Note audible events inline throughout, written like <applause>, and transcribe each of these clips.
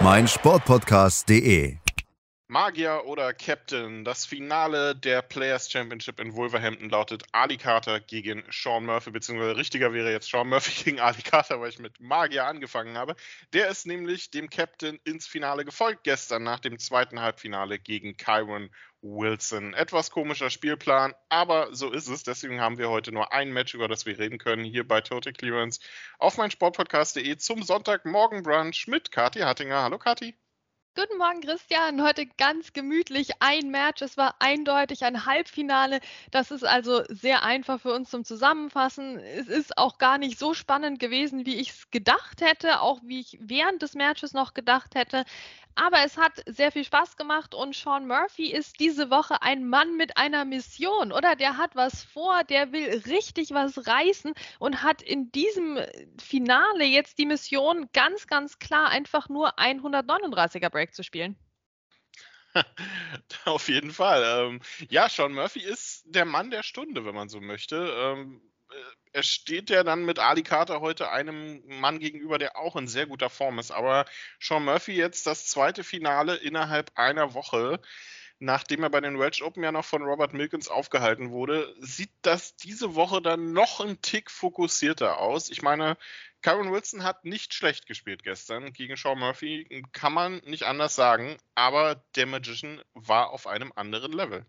meinsportpodcast.de. Magier oder Captain, das Finale der Players Championship in Wolverhampton lautet Ali Carter gegen Sean Murphy, beziehungsweise richtiger wäre jetzt Sean Murphy <laughs> gegen Ali Carter, weil ich mit Magier angefangen habe. Der ist nämlich dem Captain ins Finale gefolgt gestern nach dem zweiten Halbfinale gegen Kyron Wilson. Etwas komischer Spielplan, aber so ist es. Deswegen haben wir heute nur ein Match, über das wir reden können, hier bei Total Clearance auf mein Sportpodcast.de zum Sonntagmorgen Brunch mit Kati Hattinger. Hallo Kati. Guten Morgen, Christian. Heute ganz gemütlich ein Match. Es war eindeutig ein Halbfinale. Das ist also sehr einfach für uns zum Zusammenfassen. Es ist auch gar nicht so spannend gewesen, wie ich es gedacht hätte, auch wie ich während des Matches noch gedacht hätte. Aber es hat sehr viel Spaß gemacht und Sean Murphy ist diese Woche ein Mann mit einer Mission, oder? Der hat was vor, der will richtig was reißen und hat in diesem Finale jetzt die Mission ganz, ganz klar einfach nur ein 139er Break zu spielen. <laughs> Auf jeden Fall. Ähm, ja, Sean Murphy ist der Mann der Stunde, wenn man so möchte. Ähm, er steht ja dann mit Ali Carter heute einem Mann gegenüber, der auch in sehr guter Form ist. Aber Sean Murphy jetzt das zweite Finale innerhalb einer Woche, nachdem er bei den Welsh Open ja noch von Robert Milkins aufgehalten wurde, sieht das diese Woche dann noch ein Tick fokussierter aus. Ich meine, Karen Wilson hat nicht schlecht gespielt gestern gegen Sean Murphy, kann man nicht anders sagen, aber der Magician war auf einem anderen Level.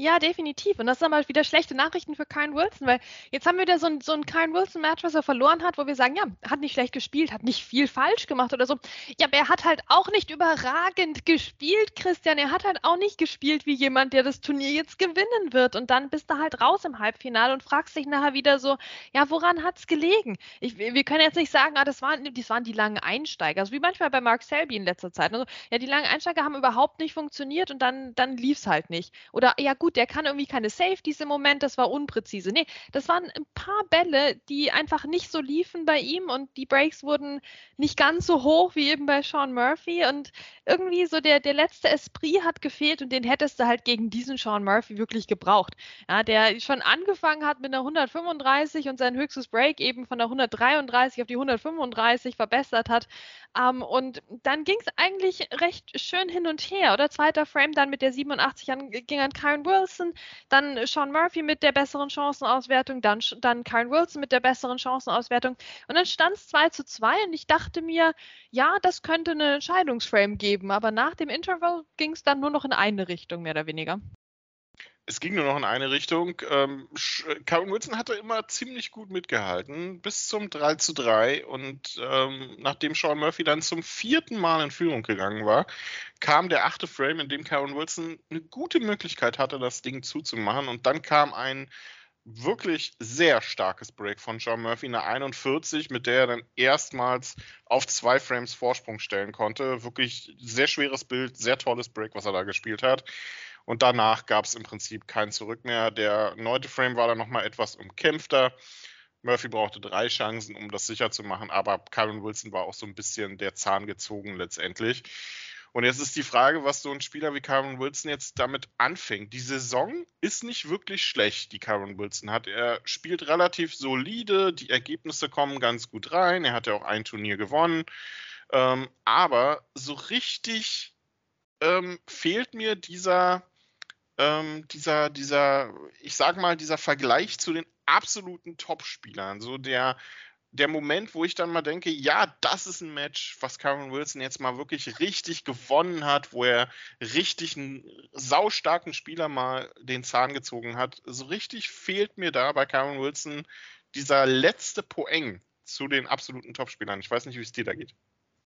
Ja, definitiv. Und das sind aber wieder schlechte Nachrichten für Kyle Wilson, weil jetzt haben wir wieder so ein, so ein Kyle Wilson-Match, was er verloren hat, wo wir sagen, ja, hat nicht schlecht gespielt, hat nicht viel falsch gemacht oder so. Ja, aber er hat halt auch nicht überragend gespielt, Christian. Er hat halt auch nicht gespielt wie jemand, der das Turnier jetzt gewinnen wird. Und dann bist du halt raus im Halbfinale und fragst dich nachher wieder so, ja, woran hat es gelegen? Ich, wir können jetzt nicht sagen, ah, das waren, das waren die langen Einsteiger. Also wie manchmal bei Mark Selby in letzter Zeit. Also, ja, die langen Einsteiger haben überhaupt nicht funktioniert und dann, dann lief es halt nicht. Oder ja, gut, gut, der kann irgendwie keine Safeties im Moment, das war unpräzise. Nee, das waren ein paar Bälle, die einfach nicht so liefen bei ihm und die Breaks wurden nicht ganz so hoch wie eben bei Sean Murphy und irgendwie so der, der letzte Esprit hat gefehlt und den hättest du halt gegen diesen Sean Murphy wirklich gebraucht. Ja, der schon angefangen hat mit einer 135 und sein höchstes Break eben von der 133 auf die 135 verbessert hat. Ähm, und dann ging es eigentlich recht schön hin und her, oder? Zweiter Frame dann mit der 87 an, ging an Kyron Wilson, dann Sean Murphy mit der besseren Chancenauswertung, dann, dann Kyron Wilson mit der besseren Chancenauswertung. Und dann stand es 2 zu 2 und ich dachte mir, ja, das könnte eine Entscheidungsframe geben, aber nach dem Interval ging es dann nur noch in eine Richtung, mehr oder weniger es ging nur noch in eine Richtung. Ähm, Karen Wilson hatte immer ziemlich gut mitgehalten, bis zum 3 zu 3. Und ähm, nachdem Sean Murphy dann zum vierten Mal in Führung gegangen war, kam der achte Frame, in dem Karen Wilson eine gute Möglichkeit hatte, das Ding zuzumachen. Und dann kam ein wirklich sehr starkes Break von Sean Murphy, eine 41, mit der er dann erstmals auf zwei Frames Vorsprung stellen konnte. Wirklich sehr schweres Bild, sehr tolles Break, was er da gespielt hat. Und danach gab es im Prinzip kein Zurück mehr. Der neunte Frame war dann nochmal etwas umkämpfter. Murphy brauchte drei Chancen, um das sicher zu machen, aber Kyron Wilson war auch so ein bisschen der Zahn gezogen letztendlich. Und jetzt ist die Frage, was so ein Spieler wie Kyron Wilson jetzt damit anfängt. Die Saison ist nicht wirklich schlecht, die Kyron Wilson hat. Er spielt relativ solide, die Ergebnisse kommen ganz gut rein. Er hat ja auch ein Turnier gewonnen. Ähm, aber so richtig ähm, fehlt mir dieser, ähm, dieser, dieser, ich sag mal, dieser Vergleich zu den absoluten Top-Spielern. So der, der Moment, wo ich dann mal denke, ja, das ist ein Match, was Karen Wilson jetzt mal wirklich richtig gewonnen hat, wo er richtig einen saustarken Spieler mal den Zahn gezogen hat. So richtig fehlt mir da bei Karen Wilson dieser letzte Poeng zu den absoluten Topspielern. Ich weiß nicht, wie es dir da geht.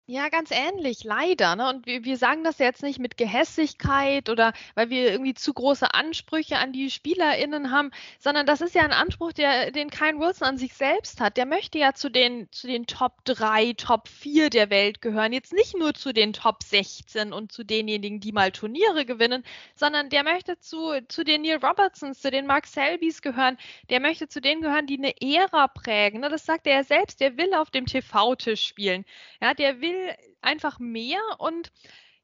Ja, ganz ähnlich, leider. Ne? Und wir, wir sagen das jetzt nicht mit Gehässigkeit oder weil wir irgendwie zu große Ansprüche an die SpielerInnen haben, sondern das ist ja ein Anspruch, der, den Kyle Wilson an sich selbst hat. Der möchte ja zu den, zu den Top 3, Top 4 der Welt gehören. Jetzt nicht nur zu den Top 16 und zu denjenigen, die mal Turniere gewinnen, sondern der möchte zu, zu den Neil Robertsons, zu den Mark Selbys gehören. Der möchte zu denen gehören, die eine Ära prägen. Ne? Das sagt er ja selbst. Der will auf dem TV-Tisch spielen. Ja, der will will einfach mehr und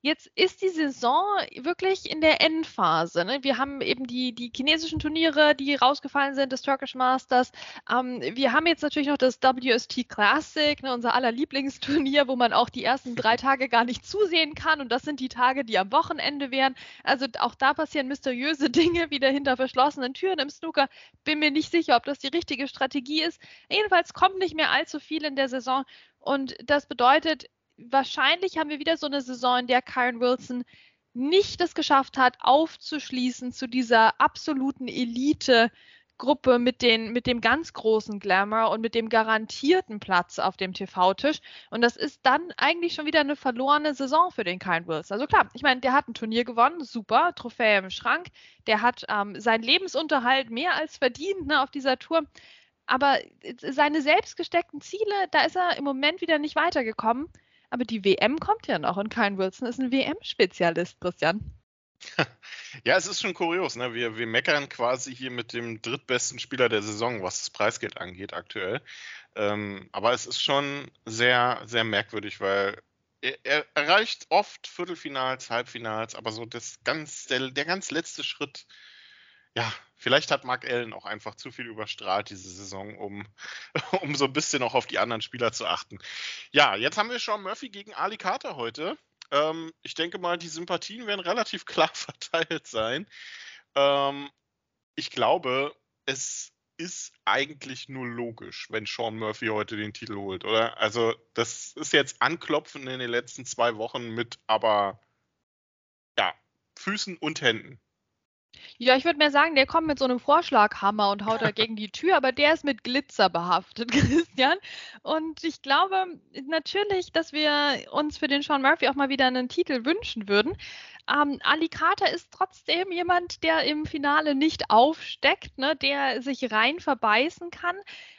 Jetzt ist die Saison wirklich in der Endphase. Ne? Wir haben eben die, die chinesischen Turniere, die rausgefallen sind, das Turkish Masters. Ähm, wir haben jetzt natürlich noch das WST Classic, ne? unser aller Lieblingsturnier, wo man auch die ersten drei Tage gar nicht zusehen kann. Und das sind die Tage, die am Wochenende wären. Also auch da passieren mysteriöse <laughs> Dinge wieder hinter verschlossenen Türen im Snooker. Bin mir nicht sicher, ob das die richtige Strategie ist. Jedenfalls kommt nicht mehr allzu viel in der Saison. Und das bedeutet, wahrscheinlich haben wir wieder so eine Saison, in der Karen Wilson nicht es geschafft hat, aufzuschließen zu dieser absoluten Elite. Gruppe mit, mit dem ganz großen Glamour und mit dem garantierten Platz auf dem TV-Tisch. Und das ist dann eigentlich schon wieder eine verlorene Saison für den Kyle Wills. Also klar, ich meine, der hat ein Turnier gewonnen, super, Trophäe im Schrank. Der hat ähm, seinen Lebensunterhalt mehr als verdient ne, auf dieser Tour. Aber seine selbst gesteckten Ziele, da ist er im Moment wieder nicht weitergekommen. Aber die WM kommt ja noch und Kyle Wilson ist ein WM-Spezialist, Christian. <laughs> Ja, es ist schon kurios. Ne? Wir, wir meckern quasi hier mit dem drittbesten Spieler der Saison, was das Preisgeld angeht, aktuell. Ähm, aber es ist schon sehr, sehr merkwürdig, weil er, er, erreicht oft Viertelfinals, Halbfinals, aber so das ganz, der, der ganz letzte Schritt ja, vielleicht hat Mark Allen auch einfach zu viel überstrahlt diese Saison, um, <laughs> um so ein bisschen auch auf die anderen Spieler zu achten. Ja, jetzt haben wir Sean Murphy gegen Ali Carter heute. Ähm, ich denke mal, die Sympathien werden relativ <laughs> klar verteilt sein. Ähm, ich glaube, es ist eigentlich nur logisch, wenn Sean Murphy heute den Titel holt, oder? Also, das ist jetzt Anklopfen in den letzten zwei Wochen mit aber ja, Füßen und Händen. Ja, ich würde mir sagen, der kommt mit so einem Vorschlaghammer und haut da <laughs> gegen die Tür, aber der ist mit Glitzer behaftet, <laughs> Christian. Und ich glaube natürlich, dass wir uns für den Sean Murphy auch mal wieder einen Titel wünschen würden. Ähm, Ali Carter ist trotzdem jemand, der im Finale nicht aufsteckt, ne, der sich rein verbeißen kann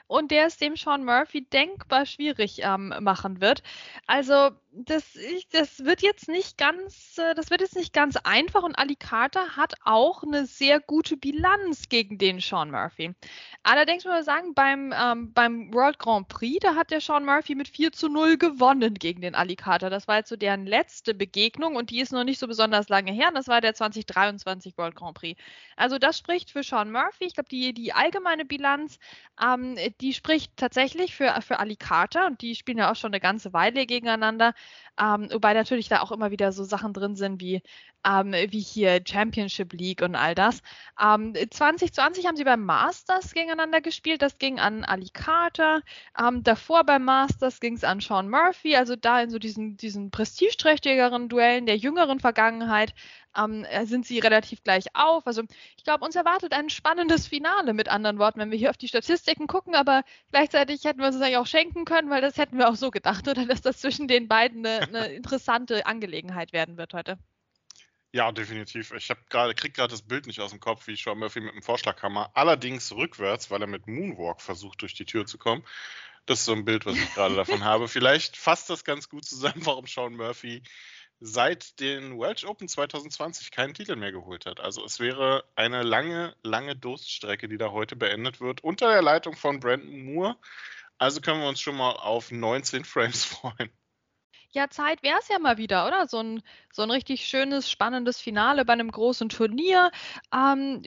und der es dem Sean Murphy denkbar schwierig ähm, machen wird. Also das, ich, das wird jetzt nicht ganz, äh, das wird jetzt nicht ganz einfach und Ali Carter hat auch eine sehr gute Bilanz gegen den Sean Murphy. Allerdings muss man sagen, beim, ähm, beim World Grand Prix, da hat der Sean Murphy mit 4 zu 0 gewonnen gegen den Ali Carter. Das war jetzt so deren letzte Begegnung und die ist noch nicht so besonders lange her. Das war der 2023 World Grand Prix. Also das spricht für Sean Murphy. Ich glaube, die, die allgemeine Bilanz, ähm, die spricht tatsächlich für, für Ali Carter und die spielen ja auch schon eine ganze Weile gegeneinander. Ähm, wobei natürlich da auch immer wieder so Sachen drin sind wie, ähm, wie hier Championship League und all das. Ähm, 2020 haben sie beim Masters gegeneinander gespielt. Das ging an Ali Carter. Ähm, davor beim Masters ging es an Sean Murphy. Also da in so diesen, diesen prestigeträchtigeren Duellen der jüngeren Vergangenheit ähm, äh, sind sie relativ gleich auf. Also ich glaube, uns erwartet ein spannendes Finale mit anderen Worten, wenn wir hier auf die Statistiken gucken, aber gleichzeitig hätten wir uns das eigentlich auch schenken können, weil das hätten wir auch so gedacht, oder dass das zwischen den beiden eine, eine <laughs> interessante Angelegenheit werden wird heute. Ja, definitiv. Ich habe gerade krieg gerade das Bild nicht aus dem Kopf, wie Sean Murphy mit dem Vorschlaghammer, allerdings rückwärts, weil er mit Moonwalk versucht durch die Tür zu kommen. Das ist so ein Bild, was ich gerade <laughs> davon habe. Vielleicht fasst das ganz gut zusammen, warum Sean Murphy seit den Welsh Open 2020 keinen Titel mehr geholt hat. Also es wäre eine lange, lange Durststrecke, die da heute beendet wird, unter der Leitung von Brandon Moore. Also können wir uns schon mal auf 19 Frames <laughs> freuen ja, Zeit wäre es ja mal wieder, oder? So ein, so ein richtig schönes, spannendes Finale bei einem großen Turnier. Ähm,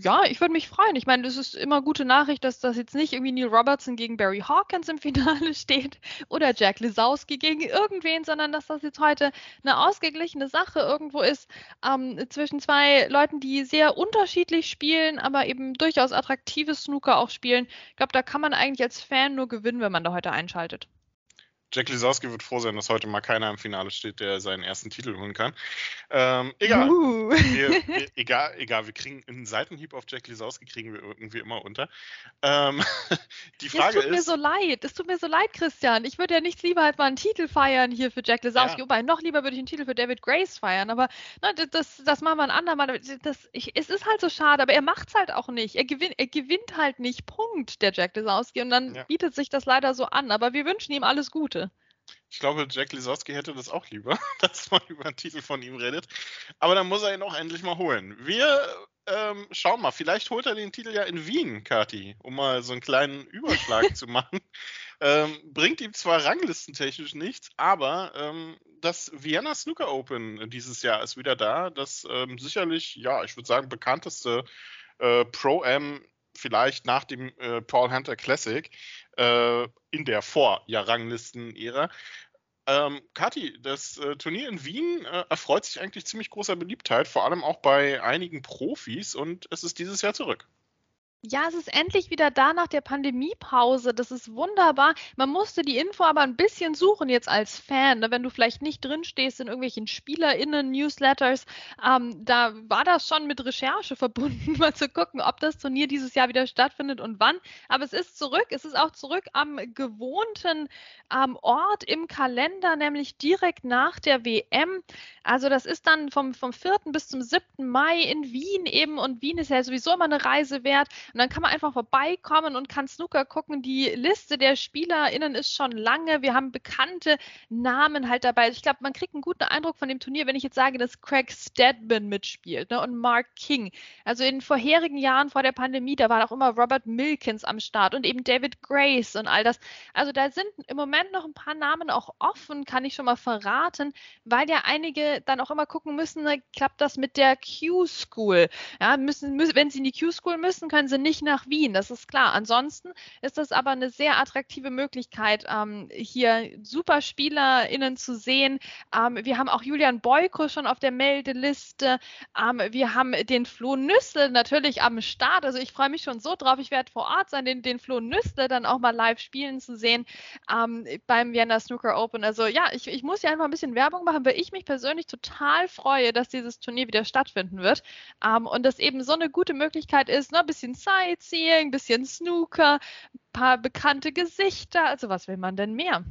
ja, ich würde mich freuen. Ich meine, es ist immer gute Nachricht, dass das jetzt nicht irgendwie Neil Robertson gegen Barry Hawkins im <laughs> Finale steht oder Jack Lisowski gegen irgendwen, sondern dass das jetzt heute eine ausgeglichene Sache irgendwo ist ähm, zwischen zwei Leuten, die sehr unterschiedlich spielen, aber eben durchaus attraktives Snooker auch spielen. Ich glaube, da kann man eigentlich als Fan nur gewinnen, wenn man da heute einschaltet. Jack Lisowski wird froh sein, dass heute mal keiner im Finale steht, der seinen ersten Titel holen kann. Ähm, egal. Uh. Wir, <laughs> wir, egal. Egal, wir kriegen einen Seitenhieb auf Jack Lisowski kriegen wir irgendwie immer unter. Ähm, <laughs> die Frage ist. Es tut mir so leid. Es tut mir so leid, Christian. Ich würde ja nichts lieber als mal einen Titel feiern hier für Jack Lisowski. Ja. Wobei, noch lieber würde ich einen Titel für David Grace feiern. Aber na, das, das machen wir ein andermal. Das, ich, es ist halt so schade, aber er macht es halt auch nicht. Er, gewinnt, er gewinnt halt nicht. Punkt, der Jack Lisowski. Und dann ja. bietet sich das leider so an. Aber wir wünschen ihm alles Gute. Ich glaube, Jack Lisowski hätte das auch lieber, <laughs> dass man über einen Titel von ihm redet. Aber dann muss er ihn auch endlich mal holen. Wir ähm, schauen mal, vielleicht holt er den Titel ja in Wien, Kati, um mal so einen kleinen <laughs> Überschlag zu machen. Ähm, bringt ihm zwar ranglistentechnisch nichts, aber ähm, das Vienna Snooker Open dieses Jahr ist wieder da. Das ähm, sicherlich, ja, ich würde sagen, bekannteste äh, Pro-Am vielleicht nach dem äh, Paul Hunter Classic äh, in der Vor-Ranglisten-Ära. Ähm, Kathi, das äh, Turnier in Wien äh, erfreut sich eigentlich ziemlich großer Beliebtheit, vor allem auch bei einigen Profis und es ist dieses Jahr zurück. Ja, es ist endlich wieder da nach der Pandemiepause. Das ist wunderbar. Man musste die Info aber ein bisschen suchen jetzt als Fan. Ne? Wenn du vielleicht nicht drinstehst in irgendwelchen SpielerInnen-Newsletters, ähm, da war das schon mit Recherche <laughs> verbunden, mal zu gucken, ob das Turnier dieses Jahr wieder stattfindet und wann. Aber es ist zurück. Es ist auch zurück am gewohnten ähm, Ort im Kalender, nämlich direkt nach der WM. Also das ist dann vom, vom 4. bis zum 7. Mai in Wien eben. Und Wien ist ja sowieso immer eine Reise wert. Und dann kann man einfach vorbeikommen und kann Snooker gucken. Die Liste der SpielerInnen ist schon lange. Wir haben bekannte Namen halt dabei. Ich glaube, man kriegt einen guten Eindruck von dem Turnier, wenn ich jetzt sage, dass Craig Stedman mitspielt ne, und Mark King. Also in vorherigen Jahren vor der Pandemie, da war auch immer Robert Milkins am Start und eben David Grace und all das. Also da sind im Moment noch ein paar Namen auch offen, kann ich schon mal verraten, weil ja einige dann auch immer gucken müssen, ne, klappt das mit der Q-School? Ja, müssen, müssen, wenn sie in die Q-School müssen, können sie nicht nach Wien, das ist klar. Ansonsten ist das aber eine sehr attraktive Möglichkeit, ähm, hier super SpielerInnen zu sehen. Ähm, wir haben auch Julian Boyko schon auf der Meldeliste. Ähm, wir haben den Flo Nüssel natürlich am Start. Also ich freue mich schon so drauf. Ich werde vor Ort sein, den, den Flo Nüssel dann auch mal live spielen zu sehen ähm, beim Vienna Snooker Open. Also ja, ich, ich muss ja einfach ein bisschen Werbung machen, weil ich mich persönlich total freue, dass dieses Turnier wieder stattfinden wird. Ähm, und das eben so eine gute Möglichkeit ist, ne, ein bisschen Sightseeing, ein bisschen Snooker, ein paar bekannte Gesichter. Also was will man denn mehr?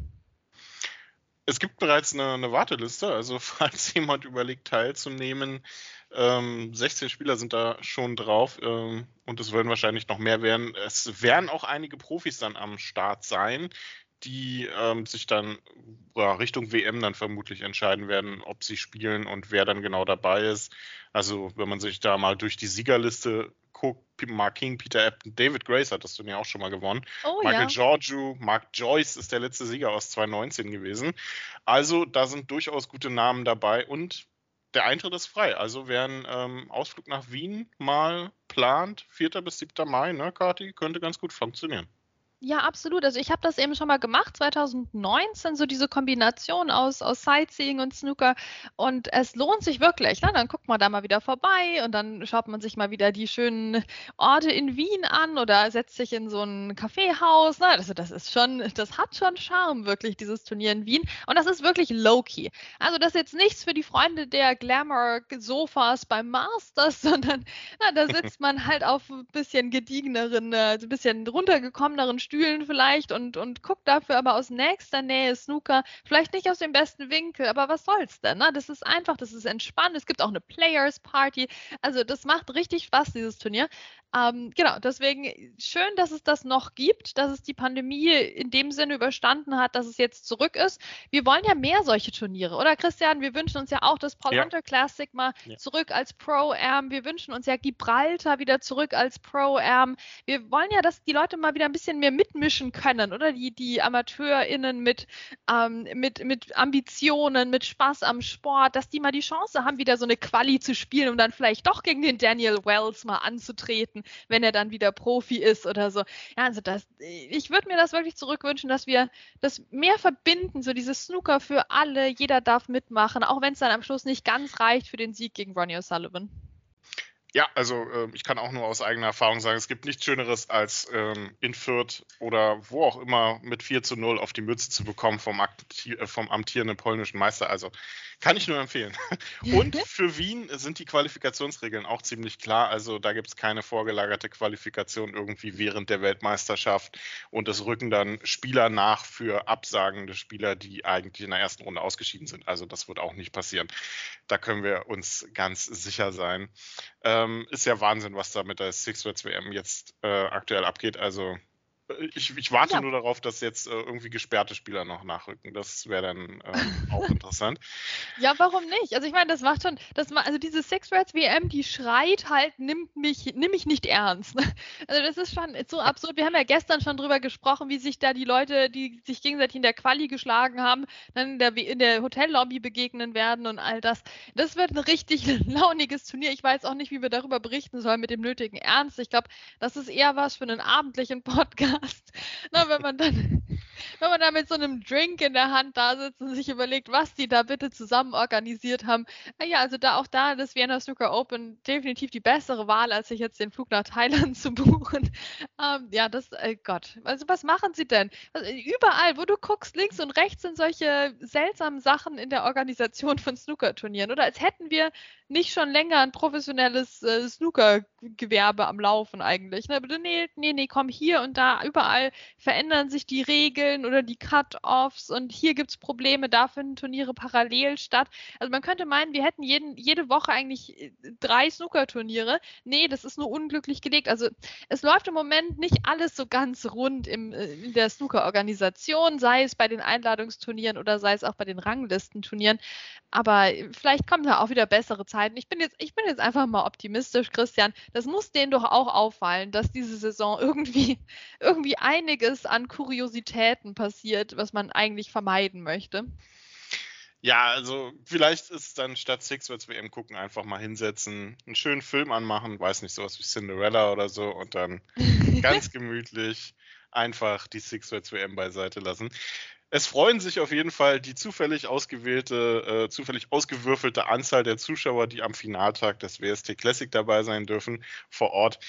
Es gibt bereits eine, eine Warteliste, also <laughs> falls jemand überlegt teilzunehmen, ähm, 16 Spieler sind da schon drauf ähm, und es werden wahrscheinlich noch mehr werden. Es werden auch einige Profis dann am Start sein, die ähm, sich dann ja, Richtung WM dann vermutlich entscheiden werden, ob sie spielen und wer dann genau dabei ist. Also wenn man sich da mal durch die Siegerliste guckt, Mark King, Peter Ebden, David Grace hat das Turnier auch schon mal gewonnen. Oh, Michael ja. Giorgio, Mark Joyce ist der letzte Sieger aus 2019 gewesen. Also da sind durchaus gute Namen dabei und der Eintritt ist frei. Also wer einen ähm, Ausflug nach Wien mal plant, 4. bis 7. Mai, ne, Kati, könnte ganz gut funktionieren. Ja, absolut. Also ich habe das eben schon mal gemacht, 2019, so diese Kombination aus, aus Sightseeing und Snooker. Und es lohnt sich wirklich. Ne? Dann guckt man da mal wieder vorbei und dann schaut man sich mal wieder die schönen Orte in Wien an oder setzt sich in so ein Kaffeehaus. Ne? Also das ist schon, das hat schon Charme, wirklich, dieses Turnier in Wien. Und das ist wirklich low-key. Also das ist jetzt nichts für die Freunde der Glamour-Sofas beim Masters, <laughs> sondern na, da sitzt man halt auf ein bisschen gediegeneren, ein bisschen runtergekommeneren Stühlen vielleicht und, und guckt dafür aber aus nächster Nähe Snooker. Vielleicht nicht aus dem besten Winkel, aber was soll's denn? Ne? Das ist einfach, das ist entspannt. Es gibt auch eine Players Party. Also das macht richtig Spaß, dieses Turnier. Ähm, genau, deswegen schön, dass es das noch gibt, dass es die Pandemie in dem Sinne überstanden hat, dass es jetzt zurück ist. Wir wollen ja mehr solche Turniere, oder Christian? Wir wünschen uns ja auch das Paul ja. Hunter Classic mal ja. zurück als Pro-Am. Wir wünschen uns ja Gibraltar wieder zurück als Pro-Am. Wir wollen ja, dass die Leute mal wieder ein bisschen mehr mitmischen können, oder? Die, die AmateurInnen mit, ähm, mit, mit Ambitionen, mit Spaß am Sport, dass die mal die Chance haben, wieder so eine Quali zu spielen, um dann vielleicht doch gegen den Daniel Wells mal anzutreten wenn er dann wieder Profi ist oder so. Ja, also das, ich würde mir das wirklich zurückwünschen, dass wir das mehr verbinden, so dieses Snooker für alle, jeder darf mitmachen, auch wenn es dann am Schluss nicht ganz reicht für den Sieg gegen Ronnie O'Sullivan. Ja, also äh, ich kann auch nur aus eigener Erfahrung sagen, es gibt nichts Schöneres, als ähm, in Fürth oder wo auch immer mit 4 zu 0 auf die Mütze zu bekommen vom, äh, vom amtierenden polnischen Meister. Also kann ich nur empfehlen. <laughs> Und für Wien sind die Qualifikationsregeln auch ziemlich klar. Also da gibt es keine vorgelagerte Qualifikation irgendwie während der Weltmeisterschaft und es rücken dann Spieler nach für absagende Spieler, die eigentlich in der ersten Runde ausgeschieden sind. Also das wird auch nicht passieren. Da können wir uns ganz sicher sein. Ähm, ist ja Wahnsinn, was da mit der Six Words WM jetzt äh, aktuell abgeht. Also ich, ich warte ja. nur darauf, dass jetzt äh, irgendwie gesperrte Spieler noch nachrücken. Das wäre dann äh, <laughs> auch interessant. Ja, warum nicht? Also ich meine, das macht schon, das also diese Six Reds WM, die schreit halt, nimmt mich, nimm mich nicht ernst. <laughs> Also das ist schon so absurd. Wir haben ja gestern schon drüber gesprochen, wie sich da die Leute, die sich gegenseitig in der Quali geschlagen haben, dann in der, in der Hotellobby begegnen werden und all das. Das wird ein richtig <laughs> launiges Turnier. Ich weiß auch nicht, wie wir darüber berichten sollen mit dem nötigen Ernst. Ich glaube, das ist eher was für einen abendlichen Podcast hast. <laughs> Na, wenn man dann, wenn man da mit so einem Drink in der Hand da sitzt und sich überlegt, was die da bitte zusammen organisiert haben. Naja, also da auch da das Vienna Snooker Open definitiv die bessere Wahl, als sich jetzt den Flug nach Thailand <laughs> zu buchen. Ähm, ja, das, äh, Gott. Also was machen sie denn? Also, überall, wo du guckst, links und rechts sind solche seltsamen Sachen in der Organisation von Snooker-Turnieren. Oder als hätten wir nicht schon länger ein professionelles äh, Snooker-Gewerbe am Laufen eigentlich. Ne? Aber nee, nee, nee, komm hier und da, überall verändern sich die Regeln oder die Cut-Offs und hier gibt es Probleme, da finden Turniere parallel statt. Also man könnte meinen, wir hätten jeden, jede Woche eigentlich äh, drei Snooker-Turniere. Nee, das ist nur unglücklich gelegt. Also es läuft im Moment nicht alles so ganz rund im, äh, in der Snooker-Organisation, sei es bei den Einladungsturnieren oder sei es auch bei den Ranglistenturnieren. Aber vielleicht kommen da auch wieder bessere Zeiten. Ich bin jetzt, ich bin jetzt einfach mal optimistisch, Christian. Das muss denen doch auch auffallen, dass diese Saison <laughs> irgendwie, irgendwie einiges an Kuriositäten passiert, was man eigentlich vermeiden möchte. Ja, also vielleicht ist dann statt Six Words WM gucken, einfach mal hinsetzen, einen schönen Film anmachen, weiß nicht, sowas wie Cinderella oder so und dann <laughs> ganz gemütlich einfach die Six Words WM beiseite lassen. Es freuen sich auf jeden Fall die zufällig ausgewählte, äh, zufällig ausgewürfelte Anzahl der Zuschauer, die am Finaltag des WST Classic dabei sein dürfen vor Ort.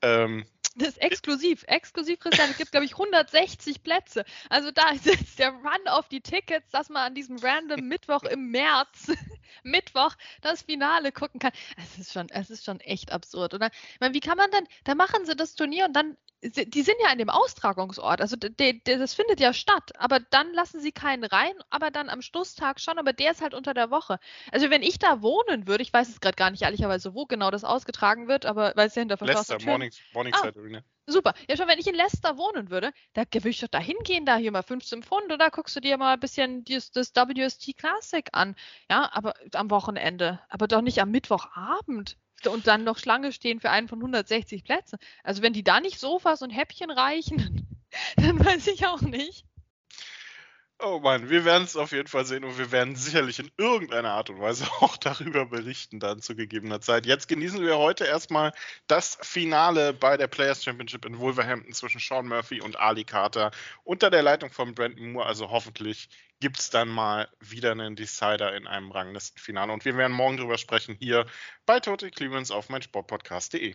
Ähm, das ist exklusiv. Exklusiv, Christian. Es gibt, glaube ich, 160 Plätze. Also da <laughs> ist jetzt der Run auf die Tickets, dass man an diesem random Mittwoch im März, <laughs> Mittwoch, das Finale gucken kann. Es ist schon, es ist schon echt absurd, oder? Ich meine, wie kann man dann, da machen sie das Turnier und dann die sind ja in dem Austragungsort, also de, de, das findet ja statt, aber dann lassen sie keinen rein, aber dann am Schlusstag schon, aber der ist halt unter der Woche. Also wenn ich da wohnen würde, ich weiß es gerade gar nicht ehrlicherweise, wo genau das ausgetragen wird, aber weil es ja hinter Leicester, Morning, Morningside ah, Arena. Super. Ja, schon wenn ich in Leicester wohnen würde, da würde ich doch da hingehen, da hier mal 15 Pfund oder guckst du dir mal ein bisschen das, das WST Classic an. Ja, aber am Wochenende, aber doch nicht am Mittwochabend und dann noch Schlange stehen für einen von 160 Plätzen. Also wenn die da nicht Sofas und Häppchen reichen, <laughs> dann weiß ich auch nicht. Oh Mann, wir werden es auf jeden Fall sehen und wir werden sicherlich in irgendeiner Art und Weise <laughs> auch darüber berichten, dann zu gegebener Zeit. Jetzt genießen wir heute erstmal das Finale bei der Players Championship in Wolverhampton zwischen Sean Murphy und Ali Carter unter der Leitung von Brandon Moore. Also hoffentlich gibt es dann mal wieder einen Decider in einem Ranglistenfinale. Und wir werden morgen darüber sprechen hier bei Total Clemens auf meinsportpodcast.de.